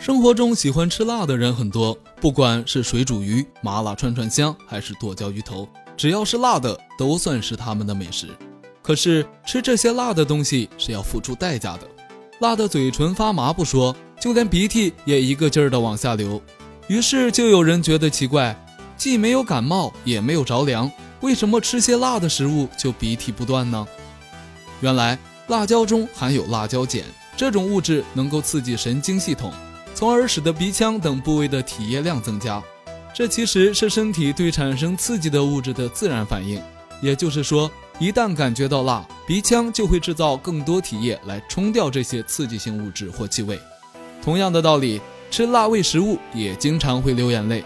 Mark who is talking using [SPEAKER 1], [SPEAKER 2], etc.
[SPEAKER 1] 生活中喜欢吃辣的人很多，不管是水煮鱼、麻辣串串香，还是剁椒鱼头，只要是辣的，都算是他们的美食。可是吃这些辣的东西是要付出代价的，辣的嘴唇发麻不说，就连鼻涕也一个劲儿的往下流。于是就有人觉得奇怪，既没有感冒，也没有着凉，为什么吃些辣的食物就鼻涕不断呢？原来辣椒中含有辣椒碱，这种物质能够刺激神经系统。从而使得鼻腔等部位的体液量增加，这其实是身体对产生刺激的物质的自然反应。也就是说，一旦感觉到辣，鼻腔就会制造更多体液来冲掉这些刺激性物质或气味。同样的道理，吃辣味食物也经常会流眼泪。